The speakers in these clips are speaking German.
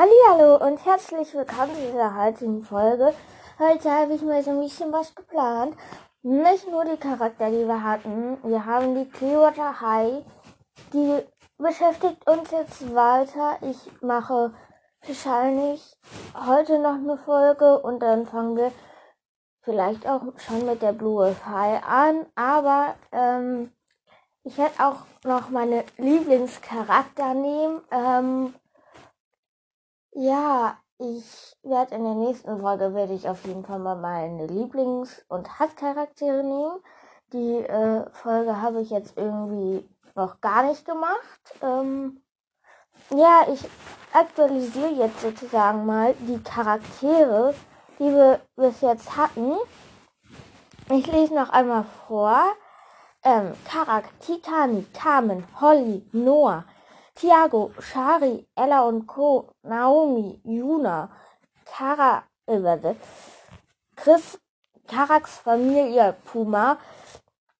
Hallo und herzlich willkommen zu dieser heutigen Folge. Heute habe ich mir so ein bisschen was geplant. Nicht nur die Charakter, die wir hatten. Wir haben die Clearwater High. Die beschäftigt uns jetzt weiter. Ich mache wahrscheinlich heute noch eine Folge und dann fangen wir vielleicht auch schon mit der Blue High an. Aber ähm, ich werde auch noch meine Lieblingscharakter nehmen. Ähm, ja, ich werde in der nächsten Folge werde ich auf jeden Fall mal meine Lieblings- und Hasscharaktere nehmen. Die äh, Folge habe ich jetzt irgendwie noch gar nicht gemacht. Ähm, ja, ich aktualisiere jetzt sozusagen mal die Charaktere, die wir bis jetzt hatten. Ich lese noch einmal vor. Ähm, Karak, Titani, Carmen, Holly, Noah, Thiago, Shari, Ella und Co., Naomi, Yuna, Kara, äh, Chris, Karaks Familie, Puma,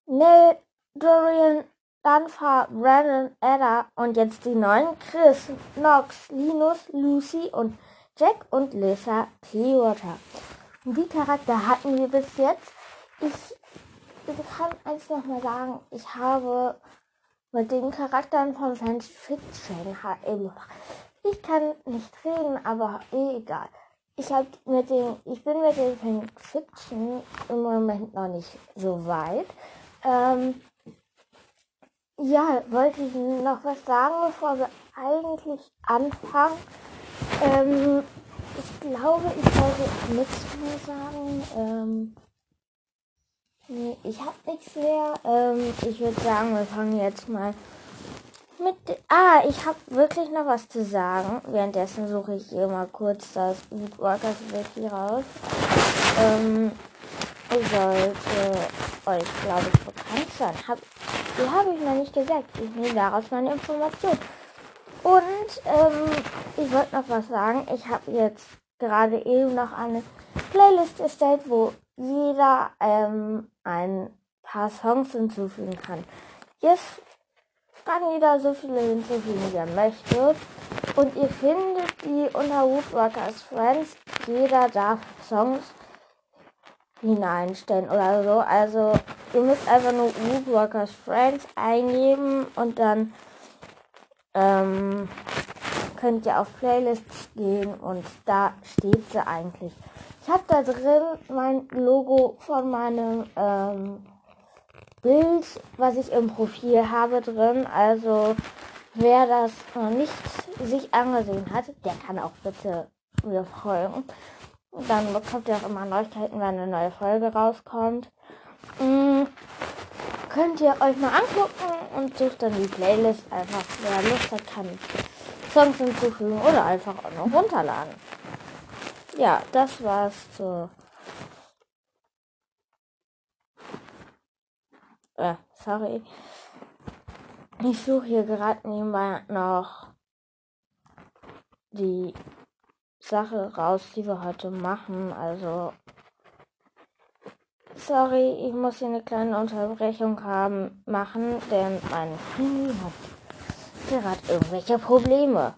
Nell, Dorian, Danfa, Brandon, Edda und jetzt die neuen Chris, Nox, Linus, Lucy und Jack und Lisa Clearwater. Die Charakter hatten wir bis jetzt. Ich, ich kann eins nochmal sagen, ich habe mit den Charakteren von Science Fiction HM. Ich kann nicht reden, aber eh egal. Ich hab mit den, ich bin mit den Science Fiction im Moment noch nicht so weit. Ähm, ja, wollte ich noch was sagen, bevor wir eigentlich anfangen. Ähm, ich glaube, ich sollte nichts mehr sagen. Ähm, Nee, ich habe nichts mehr. Ähm, ich würde sagen, wir fangen jetzt mal mit. Ah, ich habe wirklich noch was zu sagen. Währenddessen suche ich hier mal kurz das Woodwalkers Wiki raus. Ähm, sollte euch, glaube ich, bekannt sein. Hab, die habe ich noch nicht gesagt. Ich nehme daraus meine Information. Und ähm, ich wollte noch was sagen. Ich habe jetzt gerade eben noch eine Playlist erstellt, wo jeder ähm, ein paar Songs hinzufügen kann. Jetzt kann jeder so viele hinzufügen, wie er möchte. Und ihr findet die unter Woodworkers Friends. Jeder darf Songs hineinstellen oder so. Also ihr müsst einfach nur Woodworkers Friends eingeben und dann ähm, könnt ihr auf Playlists gehen und da steht sie eigentlich. Ich habe da drin mein Logo von meinem ähm, Bild, was ich im Profil habe drin. Also wer das noch nicht sich angesehen hat, der kann auch bitte mir folgen. Dann bekommt ihr auch immer Neuigkeiten, wenn eine neue Folge rauskommt. Mhm. Könnt ihr euch mal angucken und sucht dann die Playlist einfach. Wer Lust hat, kann Songs hinzufügen oder einfach auch noch runterladen ja, das war's zu. Äh, sorry. Ich suche hier gerade nebenbei noch die Sache raus, die wir heute machen. Also, sorry, ich muss hier eine kleine Unterbrechung haben, machen, denn mein Handy hat gerade irgendwelche Probleme.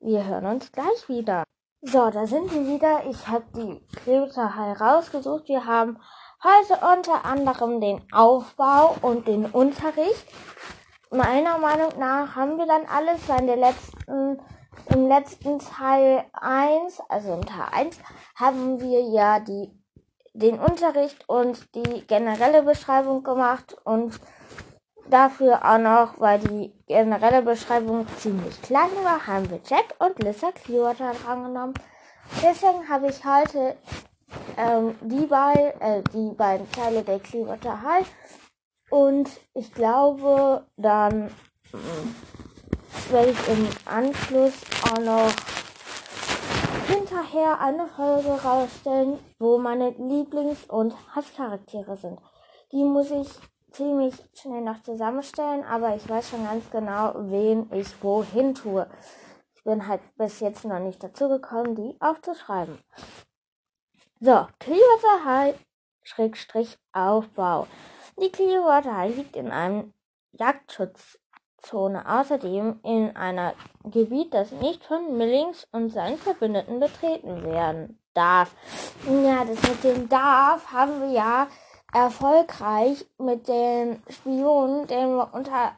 Wir hören uns gleich wieder. So, da sind wir wieder. Ich habe die Krebserhai rausgesucht. Wir haben heute unter anderem den Aufbau und den Unterricht. Meiner Meinung nach haben wir dann alles, weil in der letzten, im letzten Teil 1, also im Teil 1, haben wir ja die, den Unterricht und die generelle Beschreibung gemacht und Dafür auch noch, weil die generelle Beschreibung ziemlich klein war, haben wir Jack und Lissa Clearwater drangenommen. Deswegen habe ich heute ähm, die, beiden, äh, die beiden Teile der Clearwater High und ich glaube, dann äh, werde ich im Anschluss auch noch hinterher eine Folge rausstellen, wo meine Lieblings- und Hasscharaktere sind. Die muss ich ziemlich schnell noch zusammenstellen, aber ich weiß schon ganz genau, wen ich wohin tue. Ich bin halt bis jetzt noch nicht dazu gekommen, die aufzuschreiben. So, Clearwater Schrägstrich Aufbau. Die Clearwater liegt in einem Jagdschutzgebiet Zone außerdem in einer Gebiet, das nicht von Millings und seinen Verbündeten betreten werden darf. Ja, das mit dem darf haben wir ja erfolgreich mit den Spionen, wir unter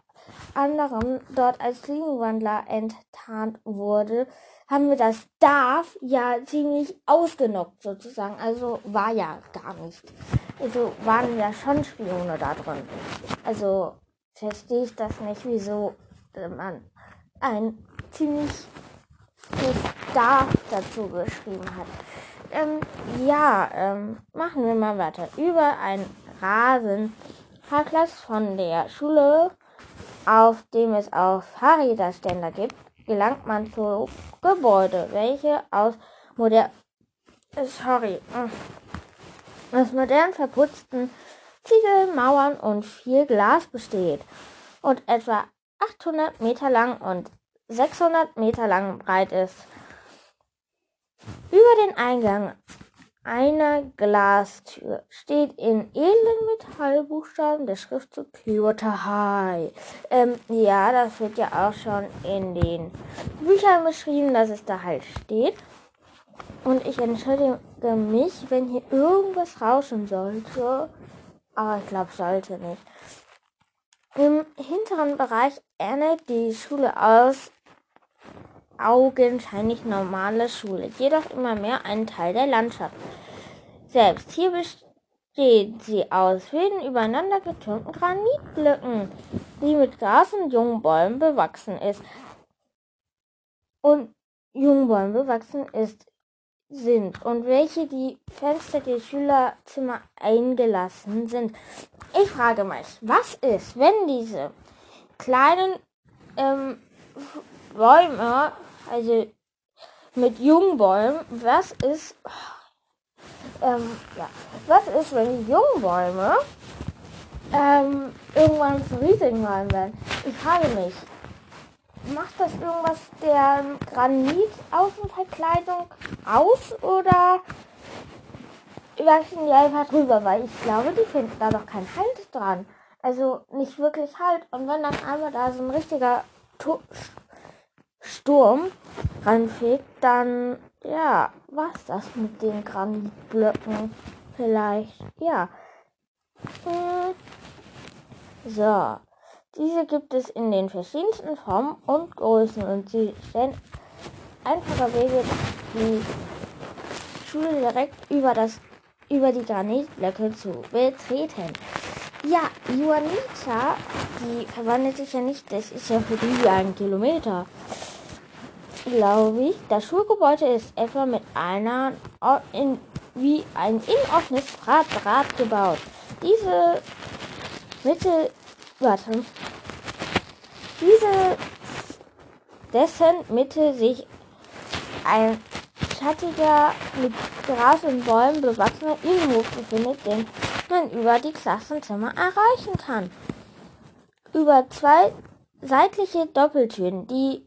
anderem dort als Klingenwandler enttarnt wurde, haben wir das darf ja ziemlich ausgenockt sozusagen. Also war ja gar nicht. Also waren ja schon Spione da drin. Also verstehe ich das nicht, wieso man ein ziemlich darf dazu geschrieben hat. Ähm, ja, ähm, machen wir mal weiter. Über ein Rasenparkplatz von der Schule, auf dem es auch Fahrräderständer gibt, gelangt man zu Gebäude, welche aus modern, sorry, aus modern verputzten Ziegelmauern und viel Glas besteht und etwa 800 Meter lang und 600 Meter lang breit ist. Über den Eingang einer Glastür steht in edlen Metallbuchstaben der Schriftzug Clearwater High. Ähm, ja, das wird ja auch schon in den Büchern beschrieben, dass es da halt steht. Und ich entschuldige mich, wenn hier irgendwas rauschen sollte. Aber ich glaube, sollte nicht. Im hinteren Bereich ähnelt die Schule aus augenscheinlich normale Schule, jedoch immer mehr ein Teil der Landschaft. Selbst hier besteht sie aus vielen übereinander getürmten Granitblöcken, die mit Gras und jungen Bäumen bewachsen ist. Und jungen Bäumen bewachsen ist, sind und welche die Fenster der Schülerzimmer eingelassen sind. Ich frage mich, was ist, wenn diese kleinen ähm, Bäume also mit jungen Bäumen. Was ist, ähm, ja, was ist, wenn die jungen Bäume ähm, irgendwann zu riesigen Bäumen werden? Ich frage mich, macht das irgendwas der Granitaußenverkleidung aus oder wachsen die einfach drüber? Weil ich glaube, die finden da doch keinen Halt dran. Also nicht wirklich Halt. Und wenn dann einmal da so ein richtiger Sturm ranfegt, dann ja, war's das mit den Granitblöcken vielleicht. Ja. Hm. So. Diese gibt es in den verschiedensten Formen und Größen und sie stellen einfache Wege, die Schule direkt über das über die Granitblöcke zu betreten. Ja, Juanita, die verwandelt sich ja nicht, das ist ja für die ein Kilometer glaube ich, das Schulgebäude ist etwa mit einer in, wie ein innenoffenes Quadrat gebaut. Diese Mitte, warte, diese dessen Mitte sich ein schattiger, mit Gras und Bäumen bewachsener Innenhof befindet, den man über die Klassenzimmer erreichen kann. Über zwei seitliche Doppeltüren, die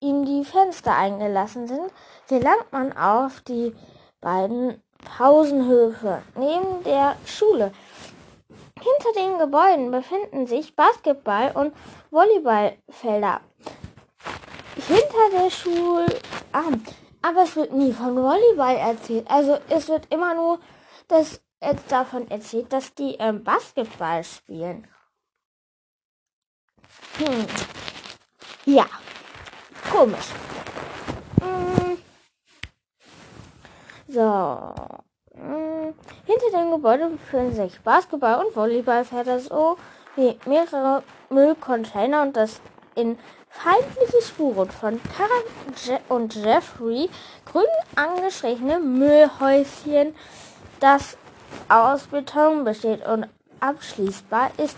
ihm die Fenster eingelassen sind, gelangt man auf die beiden Pausenhöfe neben der Schule. Hinter den Gebäuden befinden sich Basketball- und Volleyballfelder. Hinter der Schule. Ah, aber es wird nie von Volleyball erzählt. Also es wird immer nur das, jetzt davon erzählt, dass die ähm, Basketball spielen. Hm. Ja. Komisch. Hm. So. Hm. Hinter dem Gebäude befinden sich Basketball- und Volleyballfelder sowie mehrere Müllcontainer und das in feindliche Spuren von Karen Je und Jeffrey grün angestrichene Müllhäuschen, das aus Beton besteht und abschließbar ist.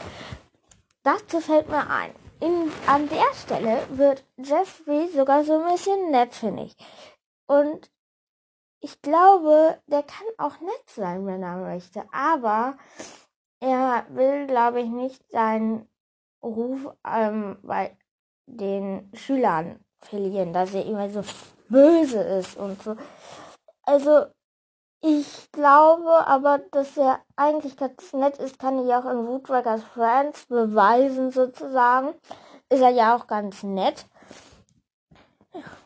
Dazu fällt mir ein, in, an der Stelle wird Jeffrey sogar so ein bisschen nett, finde ich. Und ich glaube, der kann auch nett sein, wenn er möchte. Aber er will, glaube ich, nicht seinen Ruf ähm, bei den Schülern verlieren, dass er immer so böse ist und so. Also ich glaube aber, dass er eigentlich ganz nett ist, kann ich auch in Woodruckers Friends beweisen sozusagen. ist er ja auch ganz nett,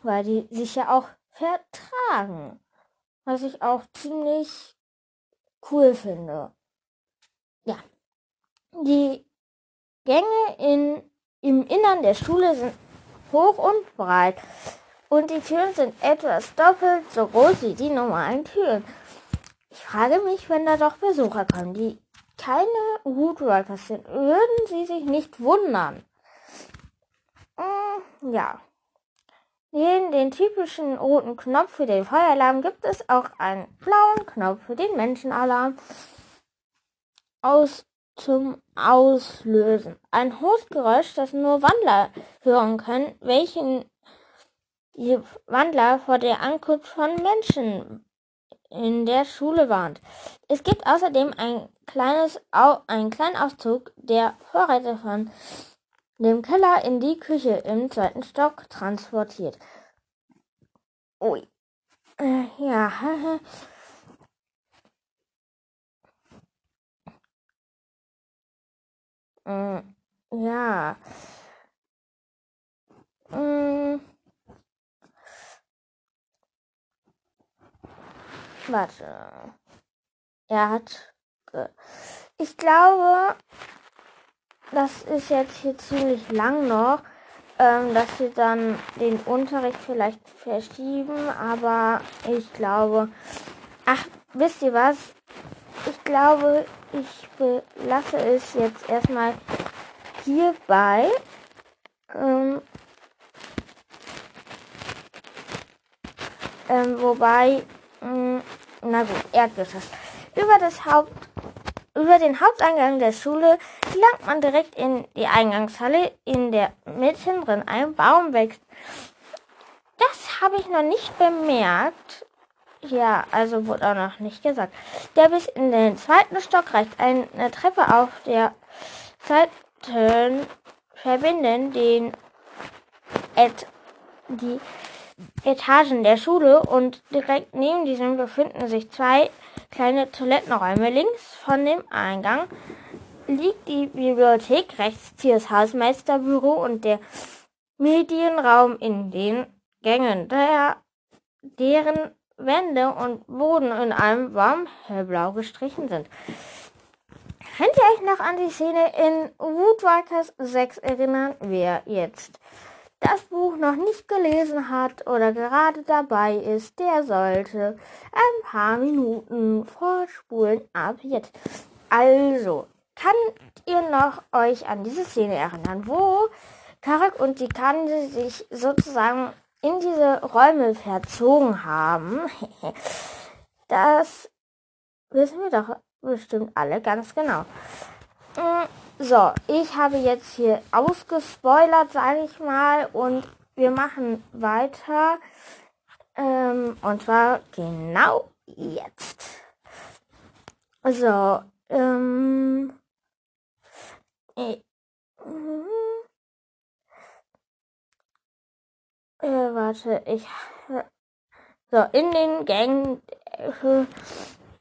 weil die sich ja auch vertragen. Was ich auch ziemlich cool finde. Ja. Die Gänge in, im Innern der Schule sind hoch und breit und die Türen sind etwas doppelt so groß wie die normalen Türen. Ich frage mich, wenn da doch Besucher kommen, die keine Woodworkers sind, würden sie sich nicht wundern. Hm, ja. Neben den typischen roten Knopf für den Feueralarm gibt es auch einen blauen Knopf für den Menschenalarm aus zum Auslösen. Ein hohes Geräusch, das nur Wandler hören können, welchen die Wandler vor der Ankunft von Menschen in der Schule warnt. Es gibt außerdem ein kleines, einen kleinen Auszug, der Vorräte von dem Keller in die Küche im zweiten Stock transportiert. Ui. Äh, ja. mm, ja. Mm. Warte. Er hat. Ich glaube, das ist jetzt hier ziemlich lang noch, ähm, dass wir dann den Unterricht vielleicht verschieben, aber ich glaube, ach, wisst ihr was? Ich glaube, ich belasse es jetzt erstmal hierbei. Ähm, ähm, wobei, na gut, Erdgeschoss. Über das Haupt über den Haupteingang der Schule gelangt man direkt in die Eingangshalle, in der mitten drin ein Baum wächst. Das habe ich noch nicht bemerkt. Ja, also wurde auch noch nicht gesagt. Der bis in den zweiten Stock reicht eine Treppe auf der Seiten verbinden den et die Etagen der Schule und direkt neben diesem befinden sich zwei kleine Toilettenräume. Links von dem Eingang liegt die Bibliothek, rechts das Hausmeisterbüro und der Medienraum in den Gängen, der, deren Wände und Boden in einem warm hellblau gestrichen sind. Könnt ihr euch noch an die Szene in Woodwalkers 6 erinnern? Wer jetzt das Buch noch nicht gelesen hat oder gerade dabei ist, der sollte ein paar Minuten vorspulen ab jetzt. Also, könnt ihr noch euch an diese Szene erinnern, wo Karak und die Kande sich sozusagen in diese Räume verzogen haben? das wissen wir doch bestimmt alle ganz genau. So, ich habe jetzt hier ausgespoilert, sage ich mal, und wir machen weiter. Ähm, und zwar genau jetzt. So, ähm, äh, äh, warte, ich, so, in den Gängen, äh,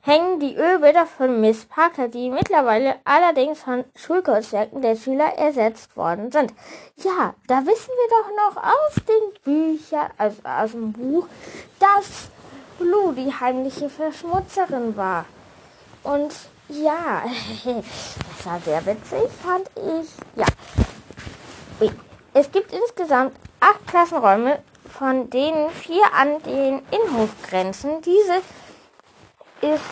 hängen die Ölbilder von Miss Parker, die mittlerweile allerdings von Schulkonzerten der Schüler ersetzt worden sind. Ja, da wissen wir doch noch aus den Büchern, also aus dem Buch, dass Lou die heimliche Verschmutzerin war. Und ja, das war sehr witzig, fand ich. Ja. Es gibt insgesamt acht Klassenräume, von denen vier an den Innenhof grenzen. Diese ist,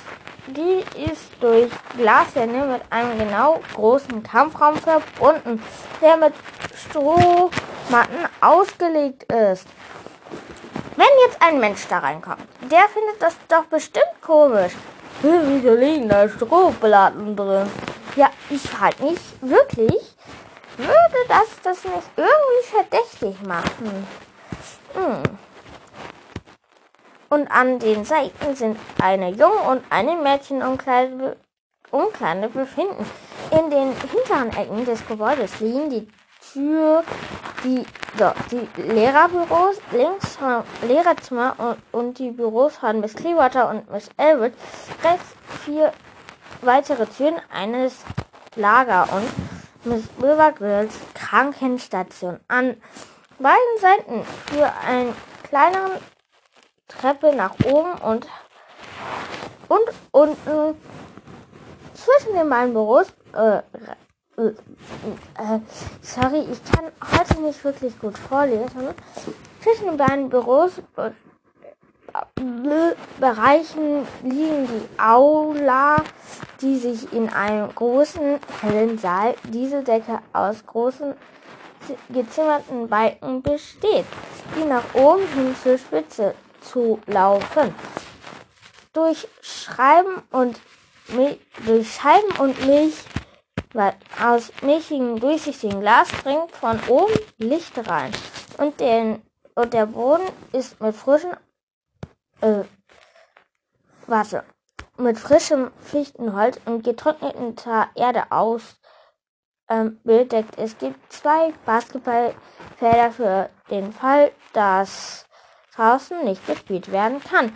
die ist durch Glaswände mit einem genau großen Kampfraum verbunden, der mit Strohmatten ausgelegt ist. Wenn jetzt ein Mensch da reinkommt, der findet das doch bestimmt komisch. Wieso liegen da Strohplatten drin? Ja, ich frage mich wirklich, würde das das nicht irgendwie verdächtig machen? Hm und an den Seiten sind eine Jungen- und eine Mädchenumkleide Umkleide befinden. In den hinteren Ecken des Gebäudes liegen die Tür, die, so, die Lehrerbüros links Lehrerzimmer und, und die Büros von Miss Clearwater und Miss Elwood. Rechts vier weitere Türen, eines Lager und Miss Rivergrills Krankenstation. An beiden Seiten für eine kleinere Treppe nach oben und, und unten zwischen den beiden Büros. Äh, äh, äh, sorry, ich kann heute nicht wirklich gut vorlesen. Zwischen den beiden Büros äh, Bereichen liegen die Aula, die sich in einem großen, hellen Saal, diese Decke aus großen gezimmerten Balken besteht, die nach oben hin zur Spitze zu laufen. Durch Schreiben und durch Scheiben und Milch aus milchigem, durchsichtigen Glas dringt von oben Licht rein. Und, den, und der Boden ist mit frischen äh, warte, mit frischem Fichtenholz und getrockneter Erde aus ähm, bedeckt. Es gibt zwei Basketballfelder für den Fall, dass draußen nicht gespielt werden kann.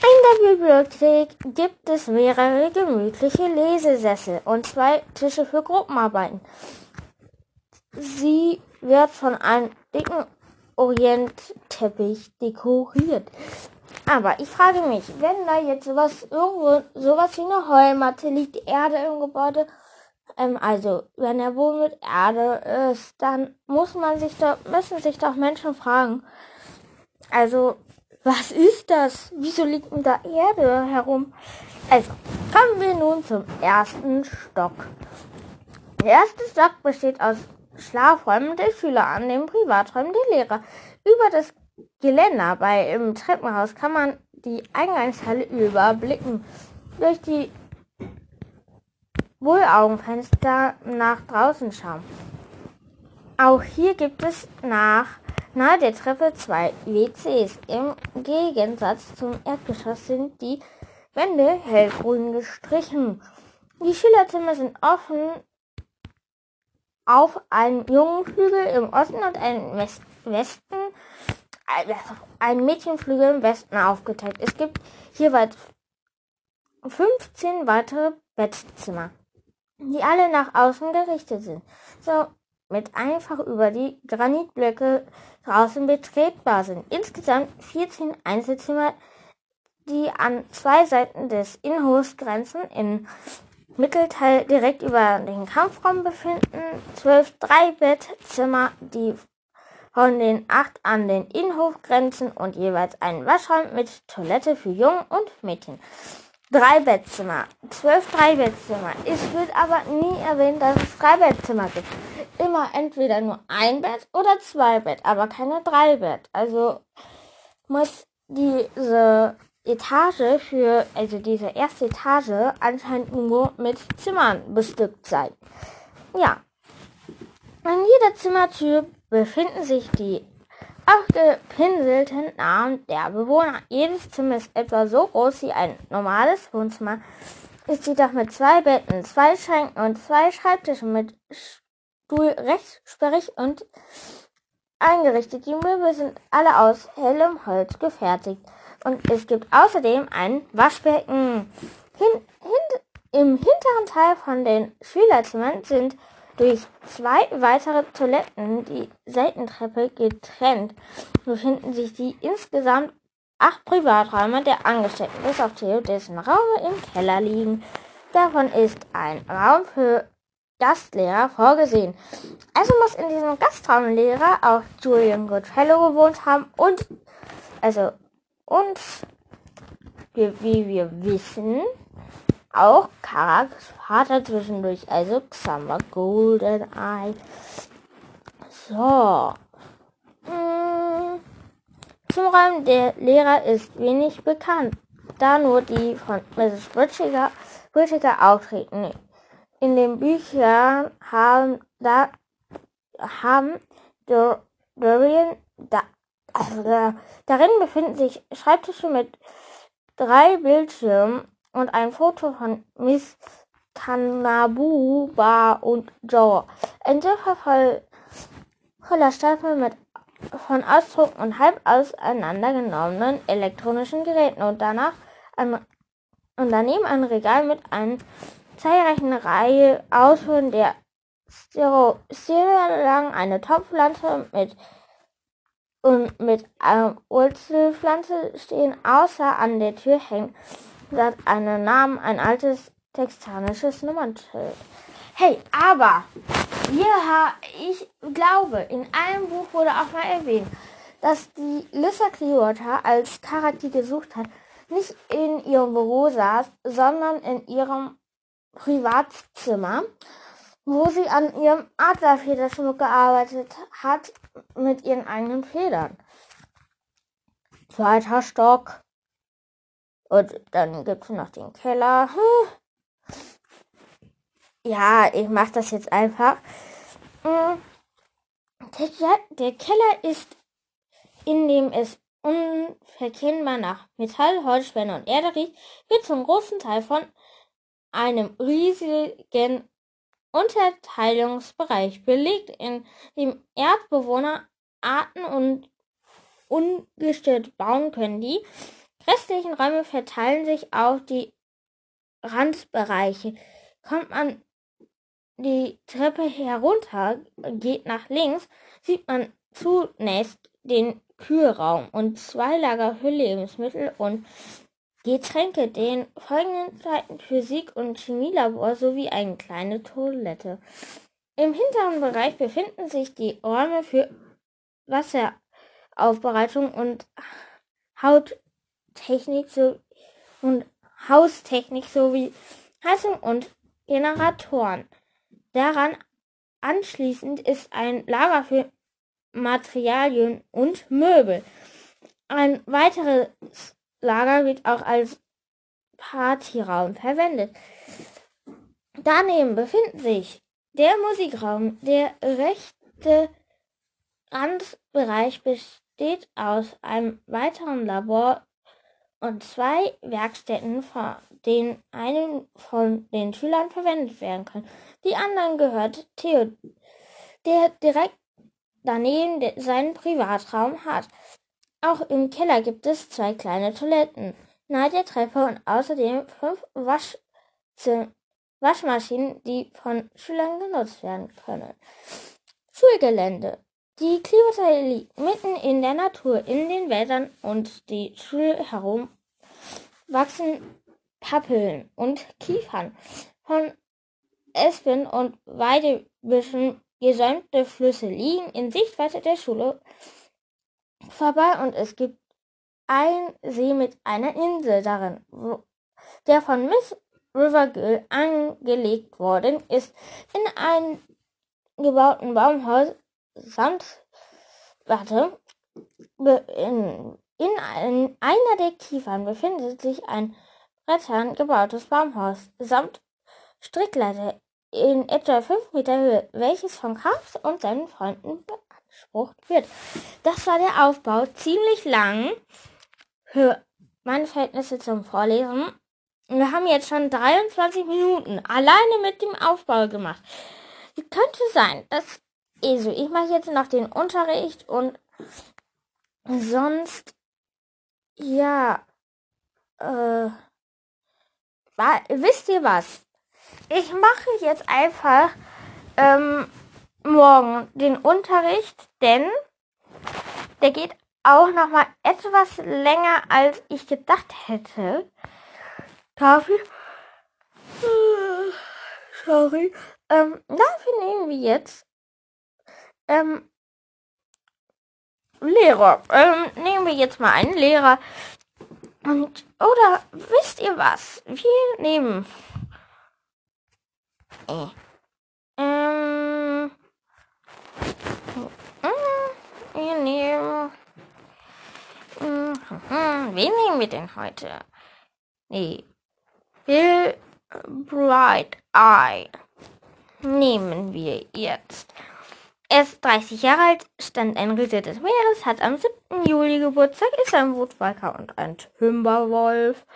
In der Bibliothek gibt es mehrere gemütliche Lesesessel und zwei Tische für Gruppenarbeiten. Sie wird von einem dicken Orientteppich dekoriert. Aber ich frage mich, wenn da jetzt sowas irgendwo, sowas wie eine Heulmatte liegt, Erde im Gebäude, ähm, also wenn der Boden mit Erde ist, dann muss man sich doch, müssen sich doch Menschen fragen, also was ist das? Wieso liegt denn da Erde herum? Also kommen wir nun zum ersten Stock. Der erste Stock besteht aus Schlafräumen der Schüler an den Privaträumen der Lehrer. Über das Geländer bei im Treppenhaus kann man die Eingangshalle überblicken. Durch die Wohlaugenfenster nach draußen schauen. Auch hier gibt es nach nahe der Treppe zwei WCs. Im Gegensatz zum Erdgeschoss sind die Wände hellgrün gestrichen. Die Schülerzimmer sind offen auf einen jungen Flügel im Osten und einen Westen, einen Mädchenflügel im Westen aufgeteilt. Es gibt jeweils 15 weitere Bettzimmer, die alle nach außen gerichtet sind, so mit einfach über die Granitblöcke draußen betretbar sind. Insgesamt 14 Einzelzimmer, die an zwei Seiten des Innenhofs grenzen, in Mittelteil direkt über den Kampfraum befinden, zwölf Dreibettzimmer, die von den acht an den Innenhof grenzen und jeweils einen Waschraum mit Toilette für Jungen und Mädchen. Drei Bettzimmer, zwölf Dreibettzimmer. Es wird aber nie erwähnt, dass es drei Bettzimmer gibt. Immer entweder nur ein Bett oder zwei Bett, aber keine drei Bett. Also muss diese Etage für, also diese erste Etage anscheinend nur mit Zimmern bestückt sein. Ja. An jeder Zimmertür befinden sich die abgepinselten Namen der Bewohner. Jedes Zimmer ist etwa so groß wie ein normales Wohnzimmer, ist jedoch mit zwei Betten, zwei Schränken und zwei Schreibtischen mit Stuhl rechtssperrig und eingerichtet. Die Möbel sind alle aus hellem Holz gefertigt. Und es gibt außerdem ein Waschbecken. Hin, hin, Im hinteren Teil von den Schülerzimmern sind durch zwei weitere Toiletten die Seitentreppe getrennt. Befinden sich die insgesamt acht Privaträume der Angestellten, bis auf Theo, dessen Räume im Keller liegen. Davon ist ein Raum für Gastlehrer vorgesehen. Also muss in diesem Gastraumlehrer auch Julian Goodfellow gewohnt haben und also und wie wir wissen, auch Karaks Vater zwischendurch, also Xamba Goldeneye. So. Hm. Zum Raum der Lehrer ist wenig bekannt, da nur die von Mrs. Bridger auftreten. In den Büchern haben, da, haben Dorian, da, also, darin befinden sich Schreibtische mit drei Bildschirmen und ein Foto von Miss Kanabu, Bar und Joe. Ein Sofa voll, voller Stapel mit von Ausdruck und halb auseinandergenommenen elektronischen Geräten und danach ein, und daneben ein Regal mit einer zahlreichen Reihe Ausfuhren der Stereo lang eine Topfpflanze mit und mit einer Wurzelpflanze stehen, außer an der Tür hängt statt einem Namen ein altes texanisches Nummernschild. Hey, aber ja, ich glaube, in einem Buch wurde auch mal erwähnt, dass die Lissa Clearwater als Charakter gesucht hat, nicht in ihrem Büro saß, sondern in ihrem Privatzimmer, wo sie an ihrem Adlerfederschmuck gearbeitet hat mit ihren eigenen Federn. Zweiter Stock. Und dann gibt es noch den Keller. Ja, ich mache das jetzt einfach. Mm. Der Keller ist, in dem es unverkennbar nach Metall, Holzspäne und Erde riecht, wird zum großen Teil von einem riesigen Unterteilungsbereich belegt, in dem Erdbewohner Arten und ungestört bauen können. Die restlichen Räume verteilen sich auf die Randbereiche. Kommt man die Treppe herunter, geht nach links, sieht man zunächst den Kühlraum und zwei Lager für Lebensmittel und Getränke, den folgenden Seiten Physik- und Chemielabor sowie eine kleine Toilette. Im hinteren Bereich befinden sich die Räume für Wasseraufbereitung und Hauttechnik so und Haustechnik sowie Heizung und Generatoren. Daran anschließend ist ein Lager für Materialien und Möbel. Ein weiteres Lager wird auch als Partyraum verwendet. Daneben befindet sich der Musikraum. Der rechte Randbereich besteht aus einem weiteren Labor und zwei Werkstätten, von denen eine von den Schülern verwendet werden kann. Die anderen gehört Theo, der direkt daneben seinen Privatraum hat. Auch im Keller gibt es zwei kleine Toiletten nahe der Treppe und außerdem fünf Wasch Waschmaschinen, die von Schülern genutzt werden können. Schulgelände. Die Klimateile liegt mitten in der Natur, in den Wäldern und die Schule herum wachsen Pappeln und Kiefern. Von Espen und Weidebüschen gesäumte Flüsse liegen in Sichtweite der Schule vorbei und es gibt einen See mit einer Insel darin, der von Miss River Gill angelegt worden ist. In einem gebauten Baumhaus samt warte, in, in ein, einer der Kiefern befindet sich ein Brettern gebautes Baumhaus samt Strickleiter in etwa fünf Meter Höhe, welches von Karps und seinen Freunden beansprucht wird. Das war der Aufbau, ziemlich lang für meine Verhältnisse zum Vorlesen. Wir haben jetzt schon 23 Minuten alleine mit dem Aufbau gemacht. Es könnte sein, dass also ich mache jetzt noch den Unterricht und sonst ja äh, wisst ihr was? Ich mache jetzt einfach ähm, morgen den Unterricht, denn der geht auch noch mal etwas länger, als ich gedacht hätte. Dafür, sorry, ähm, dafür nehmen wir jetzt ähm, Lehrer. Ähm, nehmen wir jetzt mal einen Lehrer. Und, oder wisst ihr was? Wir nehmen äh. Ähm. Äh, wir nehmen. Wen nehmen wir denn heute? Nee. Bill Bright Eye nehmen wir jetzt. Er ist 30 Jahre alt, stand ein Riese des Meeres, hat am 7. Juli Geburtstag, ist ein Wutwalker und ein Timberwolf.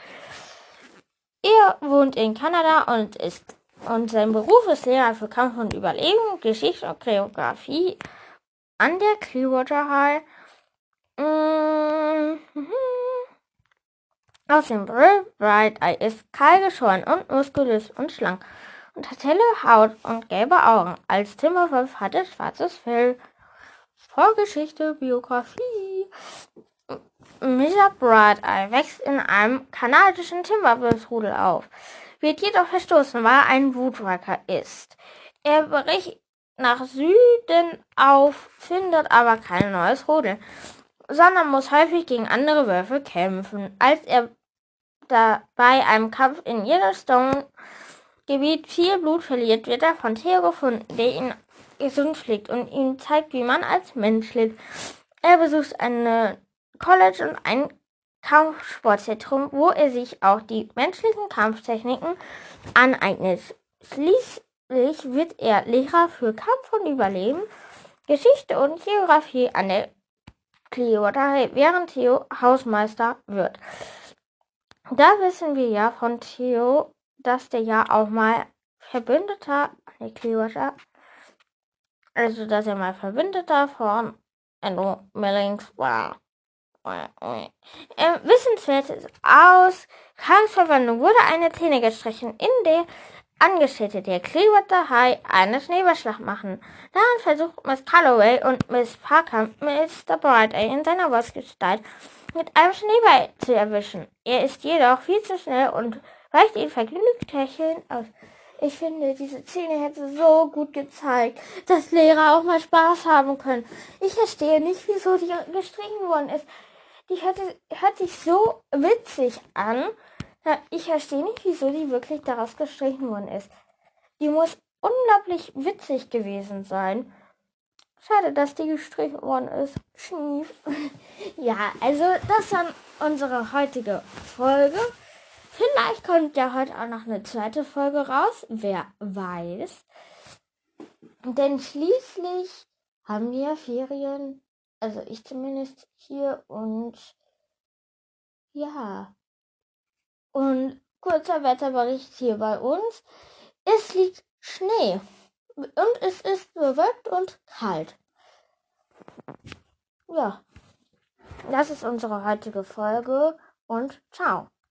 Er wohnt in Kanada und ist und sein Beruf ist Lehrer für Kampf und Überleben, Geschichte und Choreografie an der Clearwater High. Mhm. Aus dem Brill Bright Eye ist kahl geschoren und muskulös und schlank und hat helle Haut und gelbe Augen. Als Timberwolf hat er schwarzes Fell. Vorgeschichte, Biografie. Mr. Bright wächst in einem kanadischen Timberwolfsrudel auf, wird jedoch verstoßen, weil er ein Wutwacker ist. Er bricht nach Süden auf, findet aber kein neues Rudel, sondern muss häufig gegen andere Wölfe kämpfen. Als er da bei einem Kampf in Yellowstone-Gebiet viel Blut verliert, wird er von Theo gefunden, der ihn gesund pflegt und ihm zeigt, wie man als Mensch lebt. Er besucht eine College und ein Kampfsportzentrum, wo er sich auch die menschlichen Kampftechniken aneignet. Schließlich wird er Lehrer für Kampf und Überleben, Geschichte und Geografie an der Clearwater, während Theo Hausmeister wird. Da wissen wir ja von Theo, dass der ja auch mal Verbündeter der Clearwater, also dass er mal Verbündeter von Andrew Millings war. Äh, wissenswertes aus Kranksverwandlung wurde eine Szene gestrichen, in der Angestellte der Clearwater High eine Schneeballschlacht machen. Daran versucht Miss Calloway und Miss Parker Mr. Bright in seiner Wolfsgestalt mit einem Schneeball zu erwischen. Er ist jedoch viel zu schnell und weicht ihn vergnügt lächelnd aus. Ich finde, diese Szene hätte so gut gezeigt, dass Lehrer auch mal Spaß haben können. Ich verstehe nicht, wieso die gestrichen worden ist die hört, hört sich so witzig an. Ich verstehe nicht, wieso die wirklich daraus gestrichen worden ist. Die muss unglaublich witzig gewesen sein. Schade, dass die gestrichen worden ist. Schnief. ja, also das war unsere heutige Folge. Vielleicht kommt ja heute auch noch eine zweite Folge raus. Wer weiß. Denn schließlich haben wir Ferien also ich zumindest hier und ja. Und kurzer Wetterbericht hier bei uns. Es liegt Schnee und es ist bewölkt und kalt. Ja, das ist unsere heutige Folge und ciao.